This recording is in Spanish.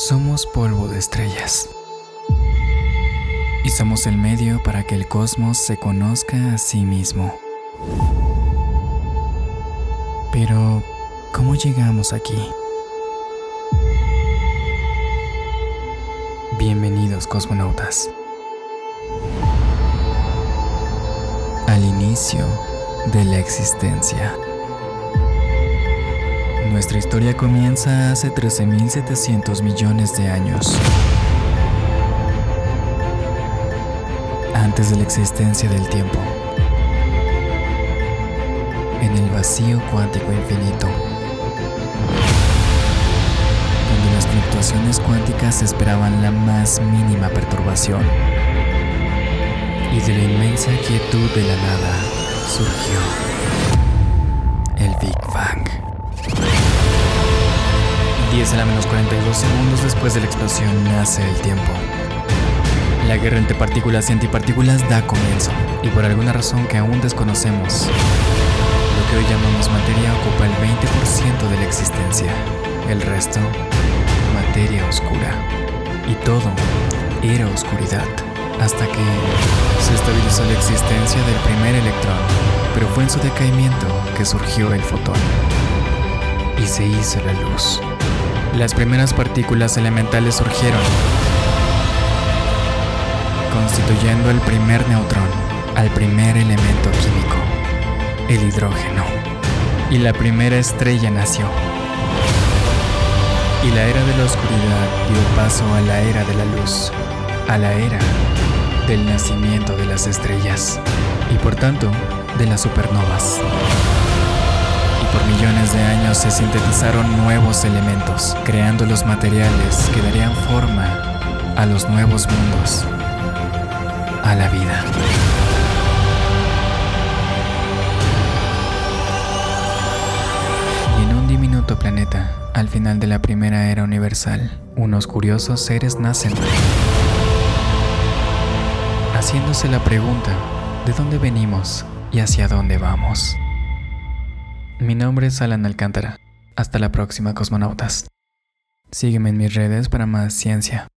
Somos polvo de estrellas. Y somos el medio para que el cosmos se conozca a sí mismo. Pero, ¿cómo llegamos aquí? Bienvenidos cosmonautas. Al inicio de la existencia. Nuestra historia comienza hace 13.700 millones de años. Antes de la existencia del tiempo. En el vacío cuántico infinito. Donde las fluctuaciones cuánticas esperaban la más mínima perturbación. Y de la inmensa quietud de la nada surgió la menos 42 segundos después de la explosión nace el tiempo. La guerra entre partículas y antipartículas da comienzo, y por alguna razón que aún desconocemos, lo que hoy llamamos materia ocupa el 20% de la existencia. El resto, materia oscura. Y todo era oscuridad, hasta que se estabilizó la existencia del primer electrón, pero fue en su decaimiento que surgió el fotón y se hizo la luz. Las primeras partículas elementales surgieron, constituyendo el primer neutrón, al primer elemento químico, el hidrógeno. Y la primera estrella nació. Y la era de la oscuridad dio paso a la era de la luz, a la era del nacimiento de las estrellas y por tanto de las supernovas por millones de años se sintetizaron nuevos elementos, creando los materiales que darían forma a los nuevos mundos, a la vida. Y en un diminuto planeta, al final de la primera era universal, unos curiosos seres nacen, haciéndose la pregunta, ¿de dónde venimos y hacia dónde vamos? Mi nombre es Alan Alcántara. Hasta la próxima, cosmonautas. Sígueme en mis redes para más ciencia.